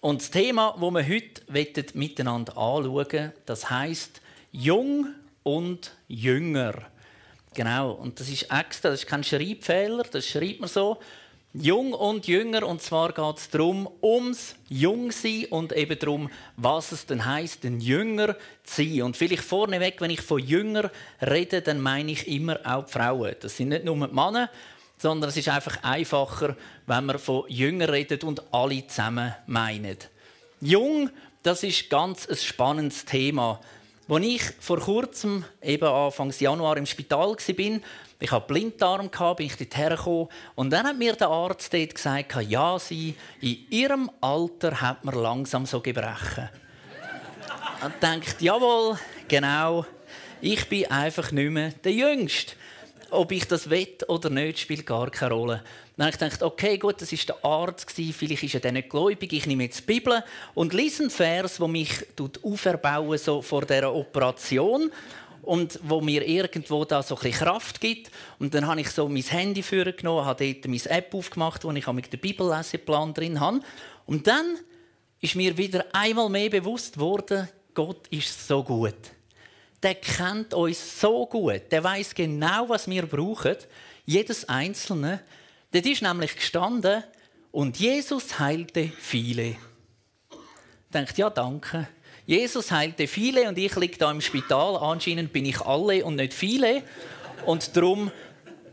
Und das Thema, das wir heute miteinander anschauen das heißt Jung und Jünger. Genau, und das ist extra, das ist kein Schreibfehler, das schreibt man so. Jung und Jünger, und zwar geht es darum, ums Jungsein und eben darum, was es denn heisst, ein Jünger zu sein. Und vielleicht vorneweg, wenn ich von Jünger rede, dann meine ich immer auch die Frauen. Das sind nicht nur die Männer, sondern es ist einfach einfacher, wenn man von Jünger redet und alle zusammen meinen. Jung, das ist ganz ein spannendes Thema. Als ich vor kurzem, eben Anfang Januar im Spital war, ich hatte Blinddarm, bin ich dort hergekommen. Und dann hat mir der Arzt dort gesagt, ja, sie, in ihrem Alter hat man langsam so Gebrechen. Und denkt, jawohl, genau, ich bin einfach nicht mehr der Jüngste. Ob ich das will oder nicht, spielt gar keine Rolle. Dann habe ich gedacht, okay, gut, das ist der Arzt vielleicht ist er nicht gläubig. Ich nehme jetzt die Bibel und lese einen Vers, der mich auferbauen so vor dieser Operation und wo mir irgendwo da so ein Kraft gibt. Und dann habe ich so mein Handy genommen, habe dort meine App aufgemacht, wo ich mit dem Bibelleseplan drin habe. Und dann ist mir wieder einmal mehr bewusst worden, Gott ist so gut. Der kennt uns so gut. Der weiß genau, was wir brauchen. Jedes Einzelne. Dort ist nämlich gestanden, und Jesus heilte viele. Denkt, ja, danke. Jesus heilte viele und ich liege da im Spital. Anscheinend bin ich alle und nicht viele. Und darum.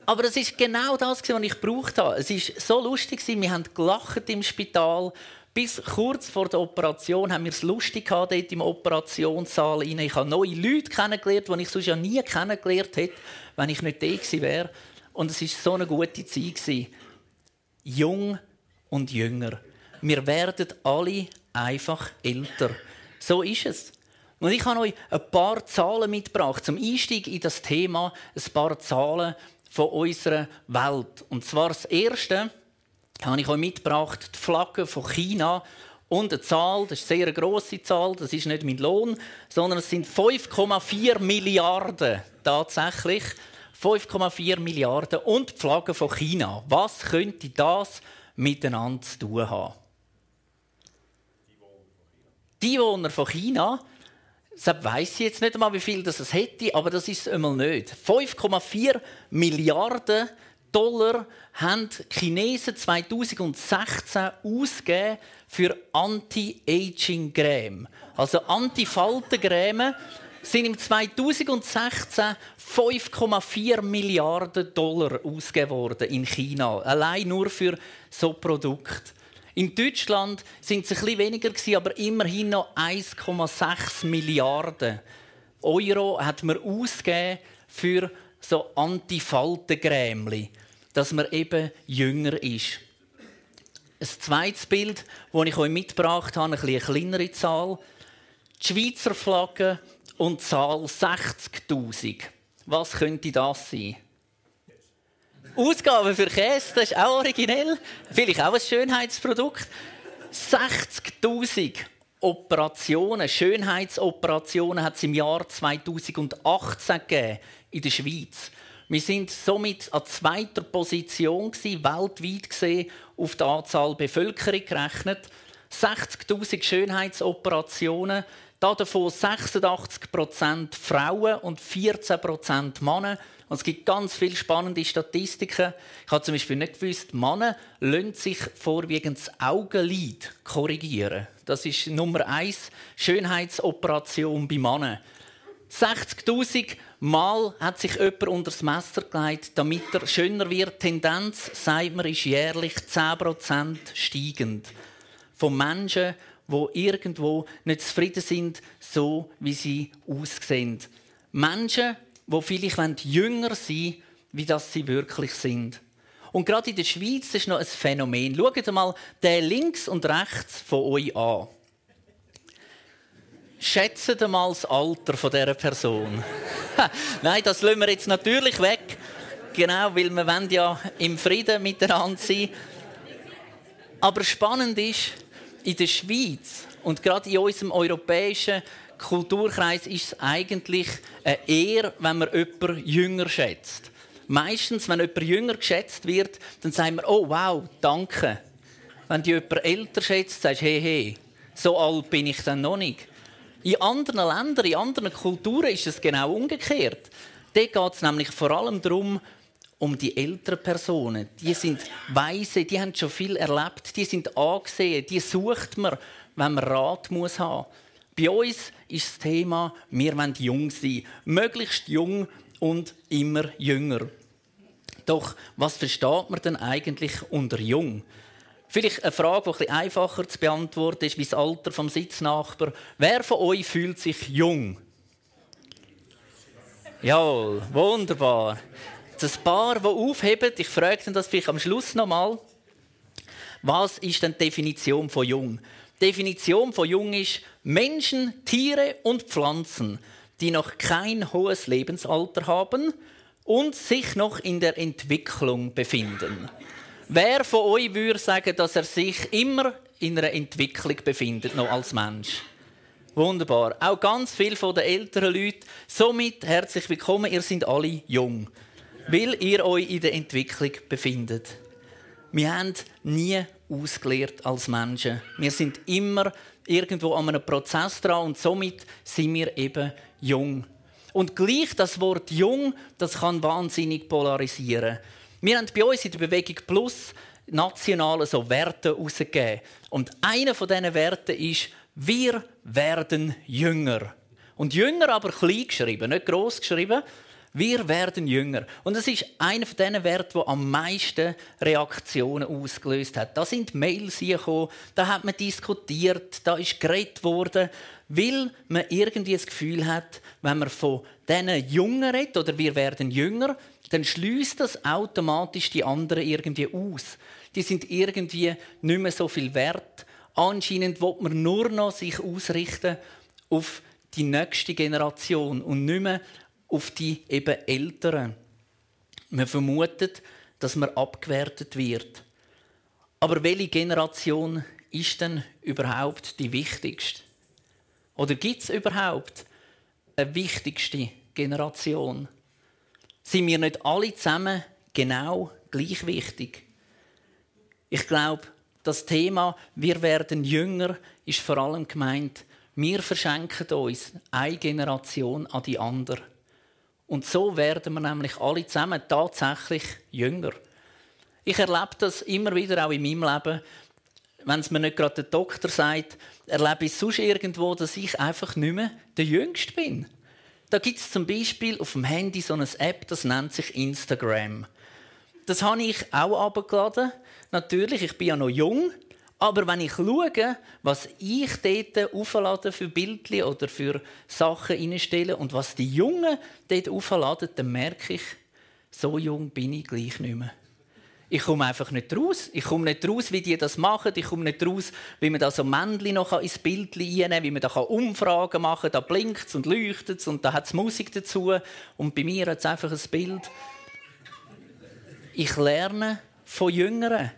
Aber es ist genau das, was ich gebraucht habe. Es ist so lustig, wir haben gelacht im Spital. Bis kurz vor der Operation haben wir es lustig gehabt, dort im Operationssaal. Ich habe neue Leute kennengelernt, die ich sonst ja nie kennengelernt hätte, wenn ich nicht da gewesen wäre. Und es war so eine gute Zeit. Jung und jünger. Wir werden alle einfach älter. So ist es. Und ich habe euch ein paar Zahlen mitgebracht zum Einstieg in das Thema. Ein paar Zahlen von unserer Welt. Und zwar das erste habe ich euch mitgebracht, die Flagge von China. Und eine Zahl, das ist eine sehr grosse Zahl, das ist nicht mein Lohn, sondern es sind 5,4 Milliarden tatsächlich. 5,4 Milliarden und die Flagge von China. Was könnte das miteinander zu tun haben? Die Einwohner von China, deshalb weiss ich jetzt nicht einmal, wie viel das hätte, aber das ist es einmal nicht. 5,4 Milliarden Dollar haben die Chinesen 2016 ausgegeben für Anti-Aging-Creme. Also Anti-Falten-Creme sind im 2016 5,4 Milliarden Dollar ausgegeben worden in China. Allein nur für so Produkte. In Deutschland sind es ein bisschen weniger, aber immerhin noch 1,6 Milliarden Euro hat man ausgegeben für so Antifaltengrämli, dass man eben jünger ist. Ein zweites Bild, das ich euch mitgebracht habe, eine kleinere Zahl. Die Schweizer Flagge und Zahl 60.000. Was könnte das sein? Ausgaben für Käse, das ist auch originell. Vielleicht auch ein Schönheitsprodukt. 60.000 Operationen, Schönheitsoperationen hat es im Jahr 2018 gegeben in der Schweiz. Wir sind somit an zweiter Position gewesen, weltweit gesehen auf die Anzahl Bevölkerung gerechnet. 60.000 Schönheitsoperationen, davon 86% Frauen und 14% Männer. Und es gibt ganz viele spannende Statistiken. Ich habe zum Beispiel nicht gewusst, Männer lassen sich vorwiegend das Augenlid korrigieren. Das ist Nummer eins Schönheitsoperation bei Männern. 60.000 Mal hat sich jemand unter das Messer gelegt, damit er schöner wird. Die Tendenz, sagt man, ist jährlich 10% steigend. Von Menschen, die irgendwo nicht zufrieden sind, so wie sie aussehen. Menschen, die vielleicht jünger sein wie das sie wirklich sind. Und gerade in der Schweiz ist noch ein Phänomen. Schaut mal den links und rechts von euch an. Schätzt mal das Alter dieser Person. Nein, das lassen wir jetzt natürlich weg. Genau, weil wir wollen ja im Frieden miteinander sein. Aber spannend ist, in der Schweiz und gerade in unserem europäischen Kulturkreis ist es eigentlich eine Ehre, wenn man jemanden jünger schätzt. Meistens, wenn jemand jünger geschätzt wird, dann sagen wir, oh wow, danke. Wenn du jemanden älter schätzt, sagst du, hey, hey, so alt bin ich dann noch nicht. In anderen Ländern, in anderen Kulturen ist es genau umgekehrt. Dort geht es nämlich vor allem darum, um die älteren Personen. Die sind weise, die haben schon viel erlebt, die sind angesehen, die sucht man, wenn man Rat muss haben. Bei uns ist das Thema, wir wollen jung sein, möglichst jung und immer jünger. Doch was versteht man denn eigentlich unter jung? Vielleicht eine Frage, die etwas einfacher zu beantworten ist, wie das Alter vom Sitznachbar. Wer von euch fühlt sich jung? Ja, wunderbar. Das Paar, das aufhebt, ich frage das vielleicht am Schluss nochmal. Was ist denn die Definition von jung? Die Definition von jung ist Menschen, Tiere und Pflanzen, die noch kein hohes Lebensalter haben und sich noch in der Entwicklung befinden. Wer von euch würde sagen, dass er sich immer in einer Entwicklung befindet, noch als Mensch? Wunderbar. Auch ganz viele von den älteren Leuten. Somit herzlich willkommen. Ihr seid alle jung, weil ihr euch in der Entwicklung befindet. Wir haben nie ausgelehrt als Menschen. Wir sind immer irgendwo an einem Prozess dran und somit sind wir eben jung. Und gleich das Wort jung, das kann wahnsinnig polarisieren. Wir haben bei uns in der Bewegung Plus nationale so Werte herausgegeben. Und einer von diesen Werten ist, wir werden jünger. Und jünger aber klein geschrieben, nicht gross geschrieben. Wir werden jünger. Und das ist einer von diesen Werten, der am meisten Reaktionen ausgelöst hat. Da sind Mails gekommen, da hat man diskutiert, da ist geredet worden, weil man irgendwie das Gefühl hat, wenn man von diesen Jungen redet oder wir werden jünger, dann schließt das automatisch die anderen irgendwie aus. Die sind irgendwie nicht mehr so viel wert. Anscheinend wird man nur noch sich ausrichten auf die nächste Generation und nicht mehr auf die eben Älteren. Man vermutet, dass man abgewertet wird. Aber welche Generation ist denn überhaupt die wichtigste? Oder gibt es überhaupt eine wichtigste Generation? sind wir nicht alle zusammen genau gleich wichtig. Ich glaube, das Thema «Wir werden jünger» ist vor allem gemeint, wir verschenken uns eine Generation an die andere. Und so werden wir nämlich alle zusammen tatsächlich jünger. Ich erlebe das immer wieder auch in meinem Leben. Wenn es mir nicht gerade der Doktor sagt, erlebe ich sonst irgendwo, dass ich einfach nicht mehr der Jüngste bin. Da gibt es zum Beispiel auf dem Handy so eine App, das nennt sich Instagram. Das habe ich auch abgeladen. Natürlich, ich bin ja noch jung. Aber wenn ich schaue, was ich dort auflade für Bildchen oder für Sachen reinstelle und was die Jungen dort aufladen, dann merke ich, so jung bin ich gleich nicht mehr. Ich komme einfach nicht raus. Ich komme nicht raus, wie die das machen. Ich komme nicht raus, wie man da so Männchen noch ins Bild reinnehmen kann, wie man da Umfragen machen kann. Da blinkt es und leuchtet es und da hat es Musik dazu. Und bei mir hat es einfach ein Bild. Ich lerne von Jüngeren.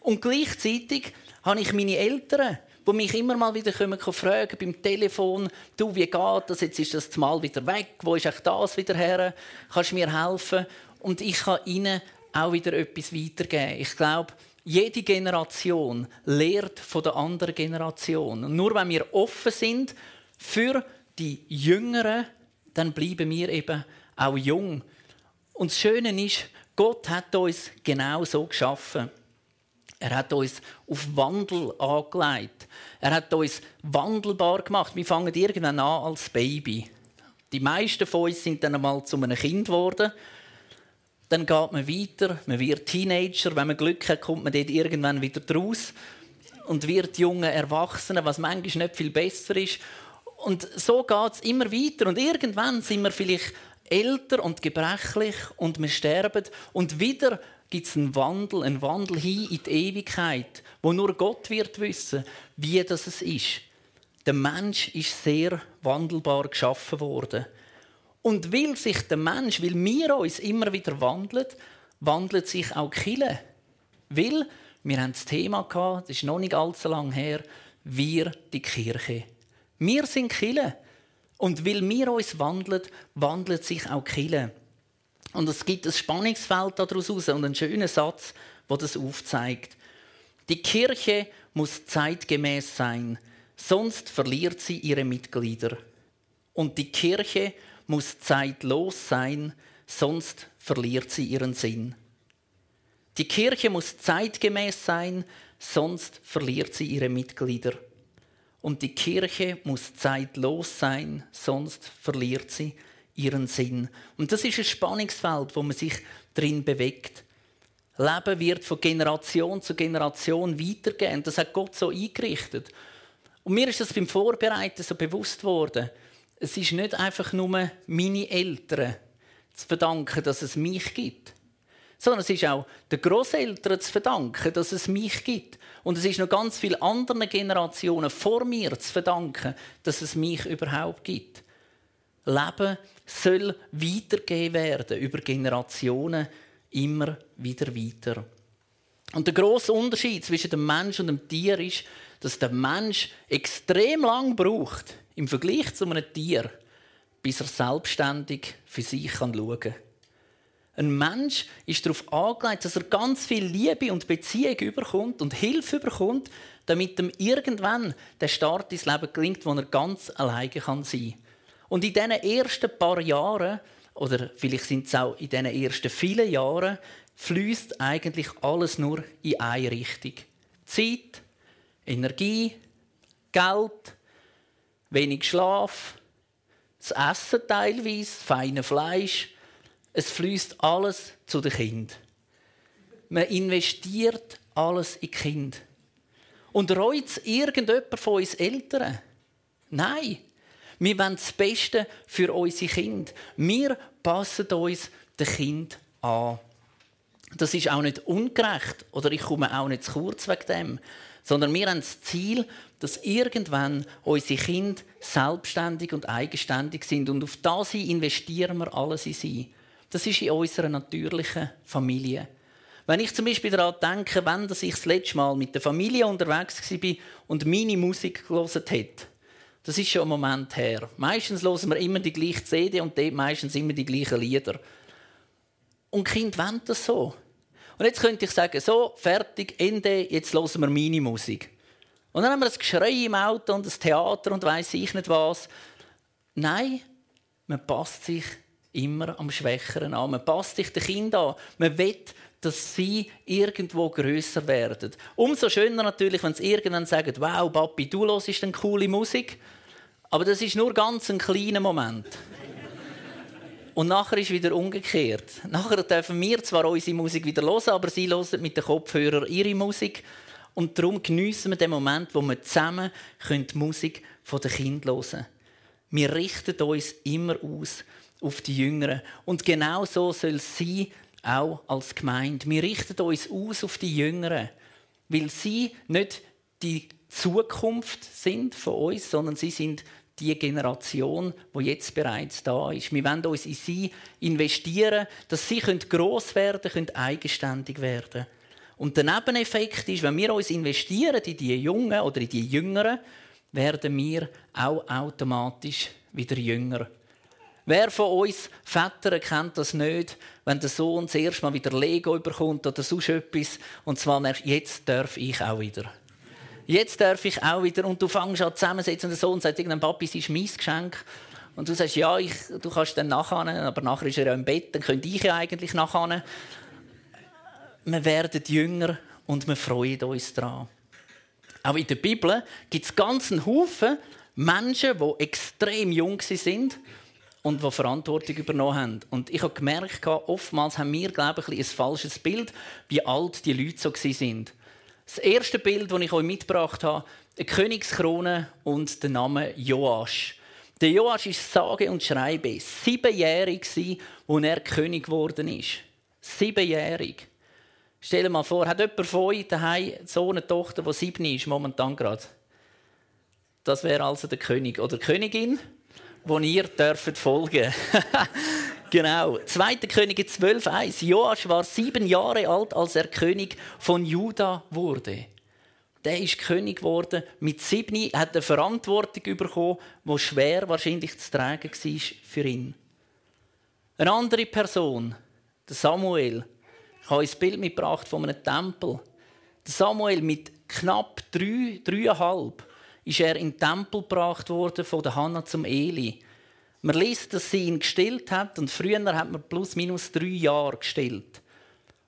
Und gleichzeitig habe ich meine Eltern, die mich immer mal wieder kommen, fragen beim Telefon, du, wie geht das? Jetzt ist das mal wieder weg. Wo ist das wieder her? Kannst du mir helfen? Und ich kann ihnen auch wieder etwas weitergeben. Ich glaube, jede Generation lehrt von der anderen Generation. Und nur wenn wir offen sind für die Jüngeren, dann bleiben wir eben auch jung. Und das Schöne ist, Gott hat uns genau so geschaffen. Er hat uns auf Wandel angelegt. Er hat uns wandelbar gemacht. Wir fangen irgendwann an als Baby. Die meisten von uns sind dann einmal zu einem Kind geworden dann geht man weiter, man wird Teenager, wenn man Glück hat, kommt man dort irgendwann wieder raus und wird junge Erwachsene, was manchmal nicht viel besser ist. Und so geht es immer weiter und irgendwann sind wir vielleicht älter und gebrechlich und wir sterben und wieder gibt es einen Wandel, einen Wandel hin in die Ewigkeit, wo nur Gott wird wissen, wie das ist. Der Mensch ist sehr wandelbar geschaffen worden. Und weil sich der Mensch, weil wir uns immer wieder wandeln, wandelt sich auch Kille. Weil, wir haben das Thema gehabt, das ist noch nicht allzu lange her, wir die Kirche. Wir sind Kille. Und weil wir uns wandeln, wandelt sich auch Kille. Und es gibt ein Spannungsfeld daraus und einen schönen Satz, der das aufzeigt. Die Kirche muss zeitgemäß sein, sonst verliert sie ihre Mitglieder. Und die Kirche muss zeitlos sein, sonst verliert sie ihren Sinn. Die Kirche muss zeitgemäß sein, sonst verliert sie ihre Mitglieder. Und die Kirche muss zeitlos sein, sonst verliert sie ihren Sinn. Und das ist ein Spannungsfeld, wo man sich drin bewegt. Leben wird von Generation zu Generation weitergehen. Das hat Gott so eingerichtet. Und mir ist das beim Vorbereiten so bewusst worden. Es ist nicht einfach nur meine Eltern zu verdanken, dass es mich gibt, sondern es ist auch den Großeltern zu verdanken, dass es mich gibt. Und es ist noch ganz viele andere Generationen vor mir zu verdanken, dass es mich überhaupt gibt. Leben soll weitergegeben werden über Generationen immer wieder weiter. Und der große Unterschied zwischen dem Mensch und dem Tier ist, dass der Mensch extrem lang braucht im Vergleich zu einem Tier, bis er selbstständig für sich schauen kann. Ein Mensch ist darauf angelegt, dass er ganz viel Liebe und Beziehung überkommt und Hilfe überkommt, damit ihm irgendwann der Start ins Leben gelingt, wo er ganz alleine sein kann. Und in diesen ersten paar Jahren, oder vielleicht sind es auch in diesen ersten vielen Jahren, fließt eigentlich alles nur in eine Richtung. Zeit, Energie, Geld, wenig Schlaf, das Essen teilweise, feine Fleisch. Es fließt alles zu den Kind. Man investiert alles in Kind. Und reut es irgendjemand von uns Eltern? Nein. Wir wollen das Beste für unsere Kinder. Wir passen uns den Kind an. Das ist auch nicht ungerecht oder ich komme auch nicht zu kurz wegen dem, sondern wir haben das Ziel, dass irgendwann unsere Kinder selbstständig und eigenständig sind und auf das investieren wir alles in sie. Das ist in unserer natürlichen Familie. Wenn ich zum Beispiel daran denke, wenn ich das letzte Mal mit der Familie unterwegs war und meine Musik gelesen hätte, das ist schon ein Moment her. Meistens hören wir immer die gleiche CD und dort meistens immer die gleichen Lieder. Und Kinder wollen das so. Und jetzt könnte ich sagen, so, fertig, Ende, jetzt hören wir meine Musik. Und dann haben wir das Geschrei im Auto und das Theater und weiß ich nicht was. Nein, man passt sich immer am Schwächeren an. Man passt sich den Kindern an. Man will, dass sie irgendwo größer werden. Umso schöner natürlich, wenn sie irgendwann sagen, wow, Papi, du hörst eine coole Musik. Aber das ist nur ganz ein kleiner Moment. Und nachher ist wieder umgekehrt. Nachher dürfen wir zwar unsere Musik wieder hören, aber sie hören mit den Kopfhörern ihre Musik. Und darum geniessen wir den Moment, wo wir zusammen die Musik der Kinder hören können. Wir richten uns immer aus auf die Jüngeren. Und genau so soll es sein, auch als Gemeinde. Wir richten uns aus auf die Jüngeren, weil sie nicht die Zukunft sind von uns, sondern sie sind die Generation, wo jetzt bereits da ist. Wir wollen uns in sie investieren, dass sie groß werden können, eigenständig werden. Und der Nebeneffekt ist, wenn wir uns investieren in die Jungen oder in die Jüngeren, werden wir auch automatisch wieder jünger. Wer von uns Vätern kennt das nicht, wenn der Sohn das erste Mal wieder Lego überkommt oder sonst etwas und zwar jetzt darf ich auch wieder. Jetzt darf ich auch wieder. Und du fängst an zusammensetzen und der Sohn sagt irgendein Papi, es ist mein Geschenk. Und du sagst, ja, ich, du kannst dann nachher, aber nachher ist er ja im Bett, dann könnte ich ja eigentlich nachher. Wir werden jünger und wir freuen uns daran. Auch in der Bibel gibt es ganz einen Haufen Menschen, die extrem jung sind und die Verantwortung übernommen haben. Und ich habe gemerkt, oftmals haben wir, glaube ich, ein falsches Bild, wie alt die Leute so sind. Das erste Bild, das ich euch mitgebracht habe, eine Königskrone und der Name Joasch. Der Joasch ist sage und schreibe siebenjährig, als er König geworden ist. Siebenjährig. Stell dir mal vor, hat jemand von euch daheim so eine Tochter, die sieben ist, momentan gerade? Das wäre also der König oder Königin, wo ihr dürft folgen. Genau. 2. Könige 12,1. Joasch war sieben Jahre alt, als er König von Juda wurde. Der ist König geworden. Mit sieben hat er Verantwortung bekommen, die schwer wahrscheinlich zu tragen war für ihn. Eine andere Person, der Samuel, ich habe ein Bild mitgebracht von einem Tempel. Samuel mit knapp drei, dreieinhalb ist er in den Tempel gebracht worden von der Hannah zum Eli. Man liest, dass sie ihn gestillt hat und früher hat man plus minus drei Jahre gestillt.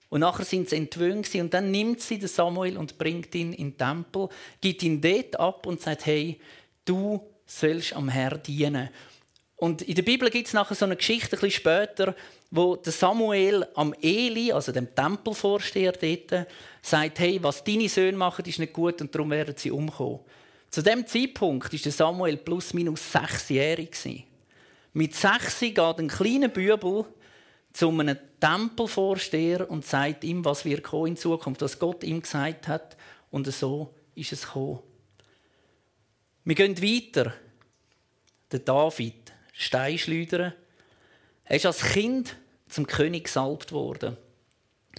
Und nachher sind sie entwöhnt und dann nimmt sie den Samuel und bringt ihn in den Tempel, gibt ihn dort ab und sagt, hey, du sollst am Herr dienen. Und in der Bibel gibt es nachher so eine Geschichte, ein bisschen später, wo der Samuel am Eli, also dem Tempelvorsteher dort, sagt, hey, was deine Söhne machen, ist nicht gut und darum werden sie umkommen. Zu dem Zeitpunkt war Samuel plus minus sechsjährig. Mit sechs geht ein kleiner Bübel zu einem Tempelvorsteher und sagt ihm, was wir in Zukunft, was Gott ihm gesagt hat. Und so ist es gekommen. Wir gehen weiter. Der David, Steinschleuder, er ist als Kind zum König gesalbt worden.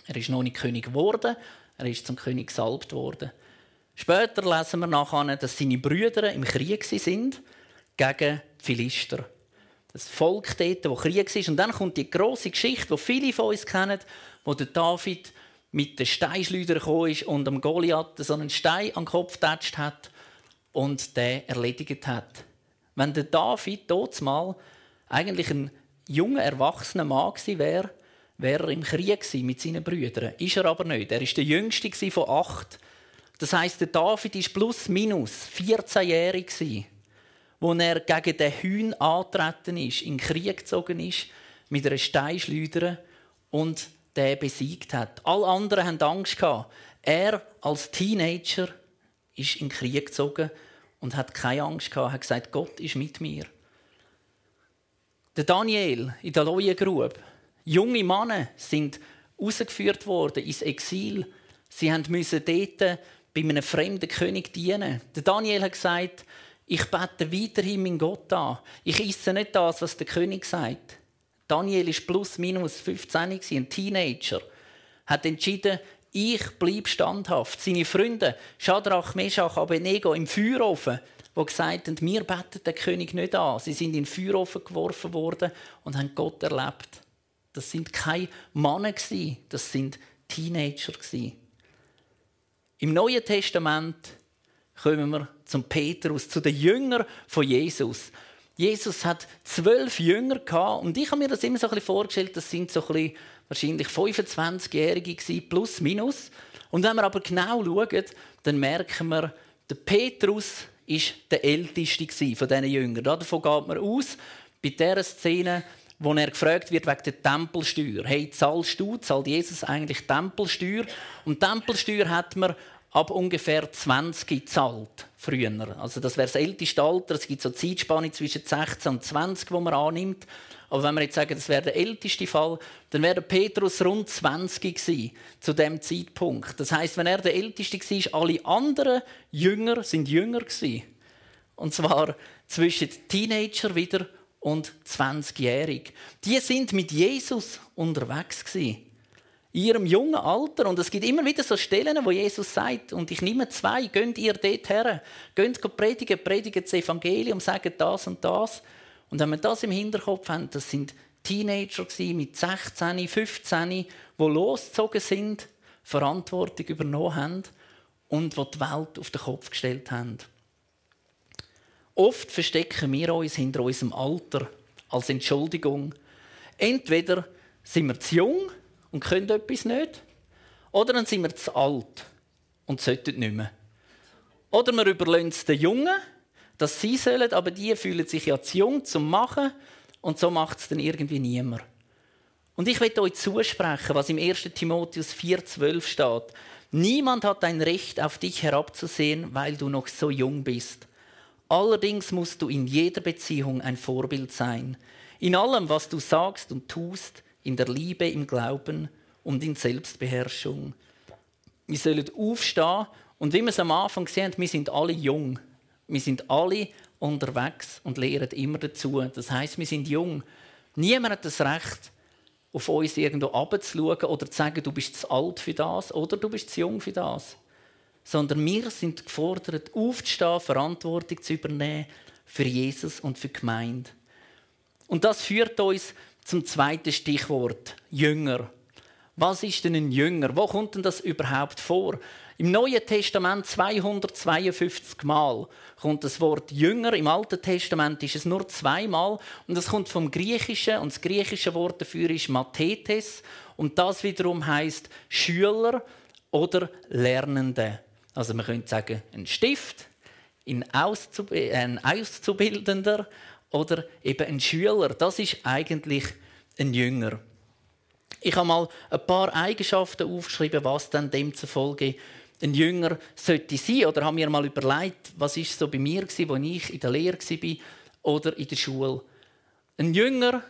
Er ist noch nicht König geworden, er ist zum König gesalbt worden. Später lesen wir nachher, dass seine Brüder im Krieg sind gegen die Philister. Das Volk dort, das Krieg war. Und dann kommt die große Geschichte, die viele von uns kennen, wo der David mit den Steinschleudern gekommen ist und am Goliath so einen Stein an den Kopf getatscht hat und den erledigt hat. Wenn der David dort mal eigentlich ein junger, erwachsener Mann gewesen wäre, wäre er im Krieg mit seinen Brüdern. Ist er aber nicht. Er war der jüngste von acht. Das heißt, der David ist plus minus 14-jährig wo er gegen den Hühn antreten ist, in den Krieg gezogen ist, mit einer Steinschleuder und den besiegt hat. Alle anderen hatten Angst. Er als Teenager ist in den Krieg gezogen und hat keine Angst gehabt. Er hat gesagt, Gott ist mit mir. Der Daniel in der Leuengrube. Junge Männer sind ausgeführt worden ins Exil. Sie mussten dort bei einem fremden König dienen. Der Daniel hat gesagt, ich bete weiterhin meinen Gott an. Ich esse nicht das, was der König sagt. Daniel ist plus minus 15, ein Teenager. Hat entschieden, ich bleibe standhaft. Seine Freunde, Shadrach, Meshach, Abednego im Feuerofen, die gesagt haben, wir beten den König nicht an. Sie sind in den Feuerofen geworfen worden und haben Gott erlebt. Das sind keine Männer, das sind Teenager. Im Neuen Testament kommen wir zum Petrus, zu den Jüngern von Jesus. Jesus hat zwölf Jünger und ich habe mir das immer so ein bisschen vorgestellt, das sind so ein bisschen wahrscheinlich 25-Jährige plus minus. Und wenn wir aber genau schauen, dann merken wir, der Petrus ist der älteste von diesen Jüngern. Davon geht man aus, bei dieser Szene, wo er gefragt wird wegen der Tempelsteuer. Hey, zahlst du, zahlt Jesus eigentlich Tempelsteuer? Und Tempelsteuer hat man ab ungefähr 20 gezahlt, früher. Also das wäre das älteste Alter. Es gibt so Zeitspanne zwischen 16 und 20, wo man annimmt. Aber wenn wir jetzt sagen, das wäre der älteste Fall, dann wäre Petrus rund 20 gewesen, zu dem Zeitpunkt. Das heißt, wenn er der älteste war, alle anderen Jünger sind jünger gewesen. Und zwar zwischen Teenager wieder und 20-jährig. Die sind mit Jesus unterwegs gewesen in ihrem jungen Alter. Und es gibt immer wieder so Stellen, wo Jesus sagt, und ich nehme zwei, geht ihr dort her, geht predigen, predigen das Evangelium, sagt das und das. Und wenn wir das im Hinterkopf haben, das sind Teenager mit 16, 15, die losgezogen sind, Verantwortung übernommen haben und die die Welt auf den Kopf gestellt haben. Oft verstecken wir uns hinter unserem Alter als Entschuldigung. Entweder sind wir zu jung und können etwas nicht. Oder dann sind wir zu alt und sollten nicht mehr. Oder wir überlassen es den Jungen, dass sie sollen, aber die fühlen sich ja zu jung zum Machen und so macht es dann irgendwie niemand. Und ich möchte euch zusprechen, was im 1. Timotheus 4,12 steht. Niemand hat ein Recht, auf dich herabzusehen, weil du noch so jung bist. Allerdings musst du in jeder Beziehung ein Vorbild sein. In allem, was du sagst und tust, in der Liebe, im Glauben und in Selbstbeherrschung. Wir sollen aufstehen und wie wir es am Anfang gesehen haben, wir sind alle jung. Wir sind alle unterwegs und lehren immer dazu. Das heißt, wir sind jung. Niemand hat das Recht, auf uns irgendwo abzuschauen oder zu sagen, du bist zu alt für das oder du bist zu jung für das. Sondern wir sind gefordert, aufzustehen, Verantwortung zu übernehmen für Jesus und für die Gemeinde. Und das führt uns zum zweiten Stichwort Jünger. Was ist denn ein Jünger? Wo kommt denn das überhaupt vor? Im Neuen Testament 252 Mal kommt das Wort Jünger. Im Alten Testament ist es nur zweimal und es kommt vom Griechischen und das griechische Wort dafür ist Mathetes und das wiederum heißt Schüler oder Lernende. Also man könnte sagen ein Stift, ein, Auszub ein Auszubildender oder eben ein Schüler. Das ist eigentlich ein Jünger. Ich habe mal ein paar Eigenschaften aufgeschrieben, was dann demzufolge ein Jünger sollte sein. Oder habe mir mal überlegt, was ist so bei mir war, als ich in der Lehre war oder in der Schule. Ein Jünger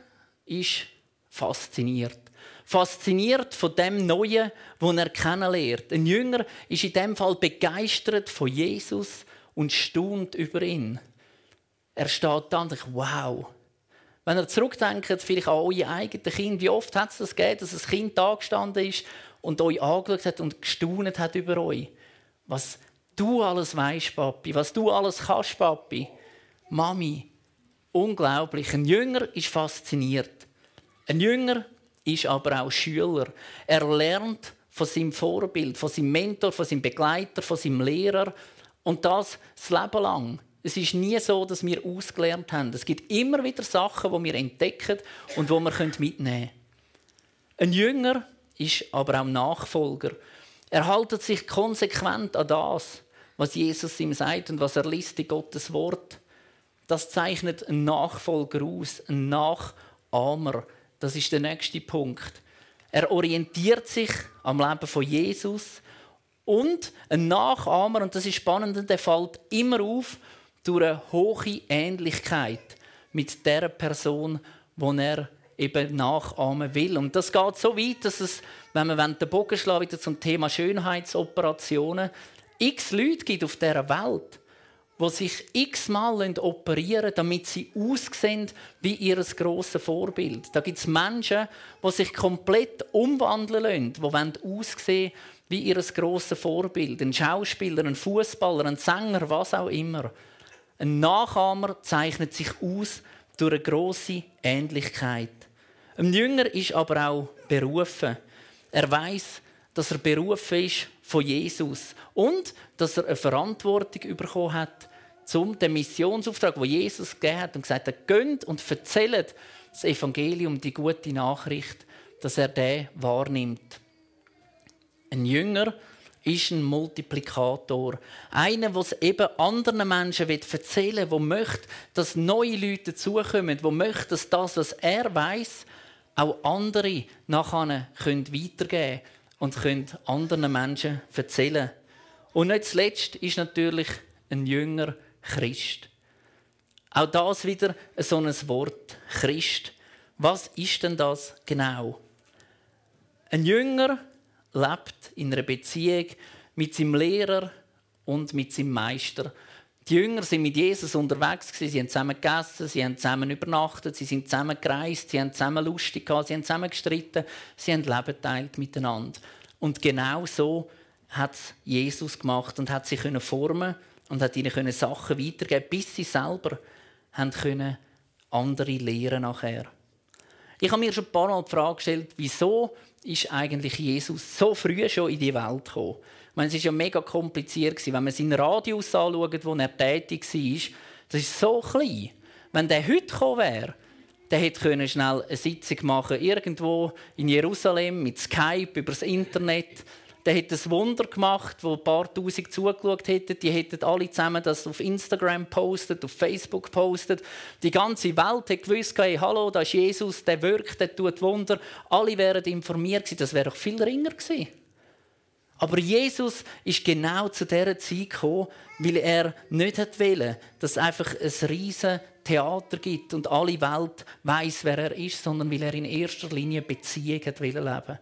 ist fasziniert. Fasziniert von dem Neuen, das er kennenlernt. Ein Jünger ist in dem Fall begeistert von Jesus und staunt über ihn. Er steht da und denkt, wow, wenn ihr zurückdenkt, vielleicht an eure eigenen Kinder, wie oft hat es das gegeben, dass ein Kind da gestanden ist und euch angeschaut hat und gestaunet hat über euch? Was du alles weißt, Papi, was du alles kannst, Papi. Mami, unglaublich. Ein Jünger ist fasziniert. Ein Jünger ist aber auch Schüler. Er lernt von seinem Vorbild, von seinem Mentor, von seinem Begleiter, von seinem Lehrer. Und das das Leben lang. Es ist nie so, dass wir ausgelernt haben. Es gibt immer wieder Sachen, die wir entdecken und die wir mitnehmen können. Ein Jünger ist aber auch Nachfolger. Er haltet sich konsequent an das, was Jesus ihm sagt und was er liest in Gottes Wort. Das zeichnet einen Nachfolger aus, einen Nachahmer. Das ist der nächste Punkt. Er orientiert sich am Leben von Jesus und ein Nachahmer, und das ist spannend, der fällt immer auf durch eine hohe Ähnlichkeit mit der Person, die er eben nachahmen will. Und das geht so weit, dass es, wenn man den Bogen schlagen wieder zum Thema Schönheitsoperationen, x Leute gibt auf dieser Welt, die sich x-mal operieren damit sie aussehen wie ihr grosses Vorbild. Da gibt es Menschen, die sich komplett umwandeln lassen, die aussehen wie ihr grosses Vorbild. Ein Schauspieler, ein Fußballer, ein Sänger, was auch immer. Ein Nachahmer zeichnet sich aus durch eine grosse Ähnlichkeit. Ein Jünger ist aber auch berufen. Er weiß, dass er berufen ist von Jesus und dass er eine Verantwortung bekommen hat, zum den Missionsauftrag, wo Jesus gegeben hat und gesagt hat, gönnt und erzählt das Evangelium, die gute Nachricht, dass er den wahrnimmt. Ein Jünger ist ein Multiplikator. Einer, der es eben anderen Menschen erzählen will, der möchte, dass neue Leute dazukommen, der möchte, dass das, was er weiß, auch andere nachher weitergeben können und können anderen Menschen erzählen. Und nicht zuletzt ist natürlich ein Jünger Christ. Auch das wieder so ein Wort. Christ. Was ist denn das genau? Ein Jünger lebt in einer Beziehung mit seinem Lehrer und mit seinem Meister. Die Jünger sind mit Jesus unterwegs sie haben zusammen gegessen, sie haben zusammen übernachtet, sie sind zusammen gereist, sie haben zusammen lustig gehabt, sie haben zusammen gestritten, sie haben Leben teilt miteinander. Und genau so hat Jesus gemacht und hat sie können formen und hat ihnen Sachen weitergeben, bis sie selber haben können andere lehren nachher. Ich habe mir schon ein paar Mal die Frage gestellt, wieso ist eigentlich Jesus so früh schon in die Welt gekommen? Meine, es war ja mega kompliziert. Wenn man seinen Radius anschaut, wo er tätig war, das ist so klein. Wenn der heute gekommen wäre, der hätte schnell eine Sitzung machen irgendwo in Jerusalem mit Skype über das Internet der hat ein Wunder gemacht, wo ein paar Tausend zugeschaut hätten. Die hätten alle zusammen das auf Instagram postet, auf Facebook postet. Die ganze Welt hat gewusst, hey, hallo, da ist Jesus, der wirkt, der tut Wunder. Alle wären informiert gewesen. Das wäre doch viel ringer gewesen. Aber Jesus ist genau zu dieser Zeit gekommen, weil er nicht wollte, dass es einfach ein riesiges Theater gibt und alle Welt weiß, wer er ist, sondern weil er in erster Linie Beziehung leben wollte.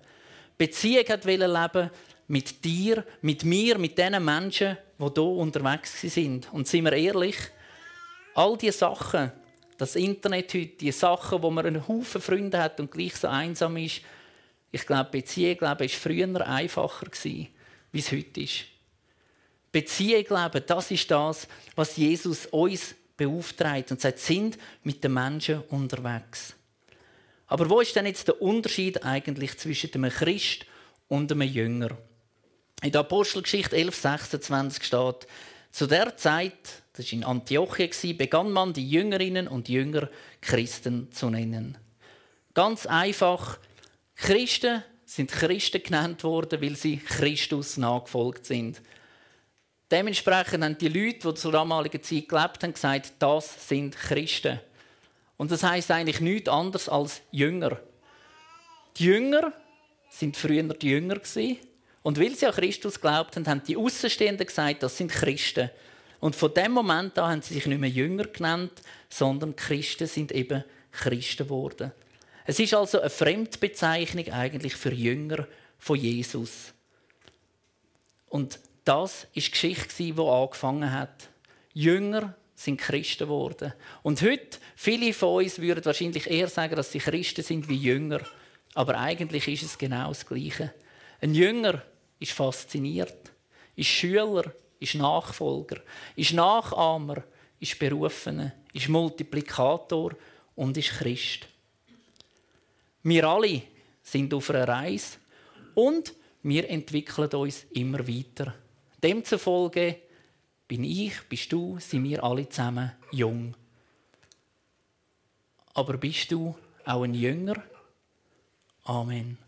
Beziehung leben mit dir, mit mir, mit den Menschen, die hier unterwegs sind. Und sind wir ehrlich, all diese Sachen, das Internet heute, die Sachen, wo man einen Haufen Freunde hat und gleich so einsam ist, ich glaube, Beziehung leben ist früher einfacher gewesen, wie es heute ist. Beziehung leben, das ist das, was Jesus uns beauftragt und sagt, sind mit den Menschen unterwegs. Aber wo ist denn jetzt der Unterschied eigentlich zwischen einem Christ und einem Jünger? In der Apostelgeschichte 11,26 steht, zu der Zeit, das war in Antiochien, begann man die Jüngerinnen und Jünger Christen zu nennen. Ganz einfach, Christen sind Christen genannt worden, weil sie Christus nachgefolgt sind. Dementsprechend haben die Leute, die zur damaligen Zeit gelebt haben, gesagt, das sind Christen. Und das heißt eigentlich nichts anderes als Jünger. Die Jünger sind früher die Jünger und weil sie an Christus glaubt haben, haben die Außenstehenden gesagt, das sind Christen. Und von dem Moment an haben sie sich nicht mehr Jünger genannt, sondern Christen sind eben Christen geworden. Es ist also eine Fremdbezeichnung eigentlich für Jünger von Jesus. Und das ist die Geschichte, die angefangen hat. Jünger sind Christen geworden. Und heute, viele von uns würden wahrscheinlich eher sagen, dass sie Christen sind wie Jünger. Aber eigentlich ist es genau das Gleiche. Ein Jünger ist fasziniert, ist Schüler, ist Nachfolger, ist Nachahmer, ist Berufener, ist Multiplikator und ist Christ. Wir alle sind auf einer Reise und wir entwickeln uns immer weiter. Demzufolge bin ich, bist du, sind wir alle zusammen jung. Aber bist du auch ein Jünger? Amen.